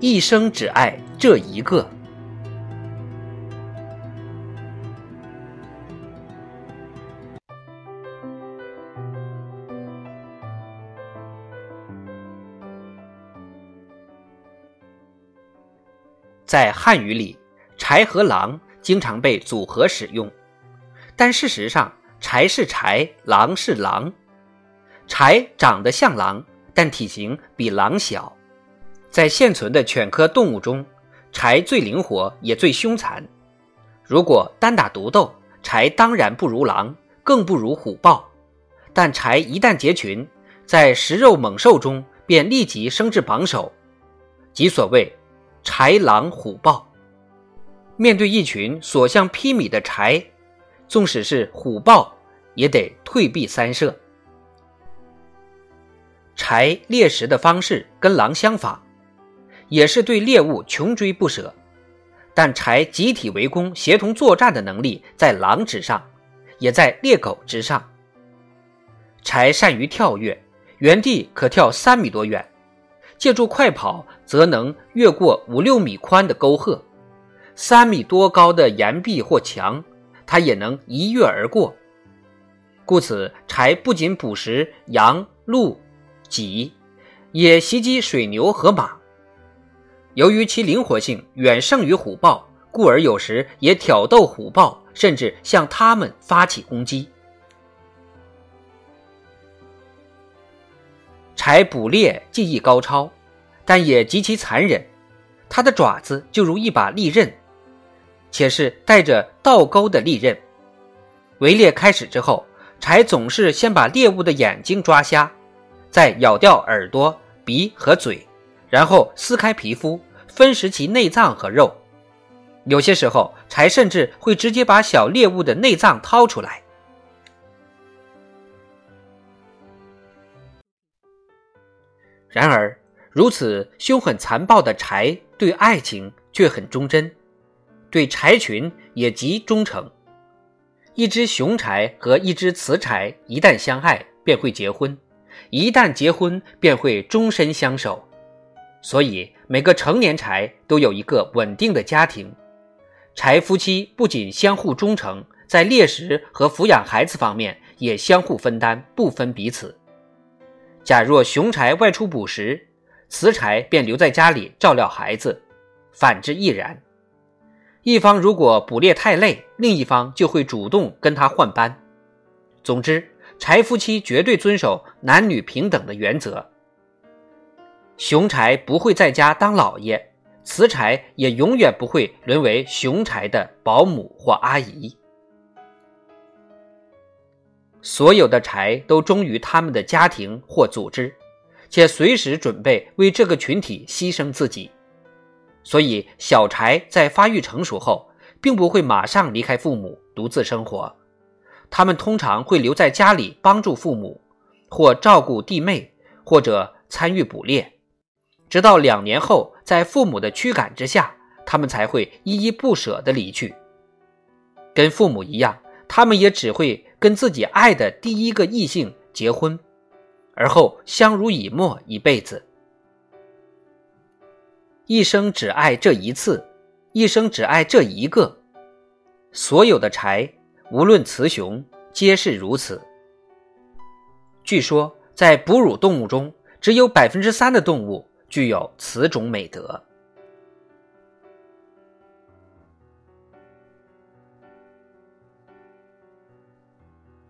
一生只爱这一个。在汉语里，豺和狼经常被组合使用，但事实上，豺是豺，狼是狼。豺长得像狼，但体型比狼小。在现存的犬科动物中，豺最灵活也最凶残。如果单打独斗，豺当然不如狼，更不如虎豹。但豺一旦结群，在食肉猛兽中便立即升至榜首，即所谓“豺狼虎豹”。面对一群所向披靡的豺，纵使是虎豹，也得退避三舍。豺猎食的方式跟狼相仿。也是对猎物穷追不舍，但豺集体围攻、协同作战的能力在狼之上，也在猎狗之上。豺善于跳跃，原地可跳三米多远；借助快跑，则能越过五六米宽的沟壑，三米多高的岩壁或墙，它也能一跃而过。故此，豺不仅捕食羊、鹿、麂，也袭击水牛和马。由于其灵活性远胜于虎豹，故而有时也挑逗虎豹，甚至向它们发起攻击。豺捕猎技艺高超，但也极其残忍。它的爪子就如一把利刃，且是带着倒钩的利刃。围猎开始之后，豺总是先把猎物的眼睛抓瞎，再咬掉耳朵、鼻和嘴。然后撕开皮肤，分食其内脏和肉。有些时候，柴甚至会直接把小猎物的内脏掏出来。然而，如此凶狠残暴的柴，对爱情却很忠贞，对柴群也极忠诚。一只雄柴和一只雌柴一旦相爱，便会结婚；一旦结婚，便会终身相守。所以，每个成年柴都有一个稳定的家庭。柴夫妻不仅相互忠诚，在猎食和抚养孩子方面也相互分担，不分彼此。假若雄柴外出捕食，雌柴便留在家里照料孩子，反之亦然。一方如果捕猎太累，另一方就会主动跟他换班。总之，柴夫妻绝对遵守男女平等的原则。雄柴不会在家当老爷，雌柴也永远不会沦为雄柴的保姆或阿姨。所有的柴都忠于他们的家庭或组织，且随时准备为这个群体牺牲自己。所以，小柴在发育成熟后，并不会马上离开父母独自生活，他们通常会留在家里帮助父母，或照顾弟妹，或者参与捕猎。直到两年后，在父母的驱赶之下，他们才会依依不舍地离去。跟父母一样，他们也只会跟自己爱的第一个异性结婚，而后相濡以沫一辈子。一生只爱这一次，一生只爱这一个。所有的柴，无论雌雄，皆是如此。据说，在哺乳动物中，只有百分之三的动物。具有此种美德。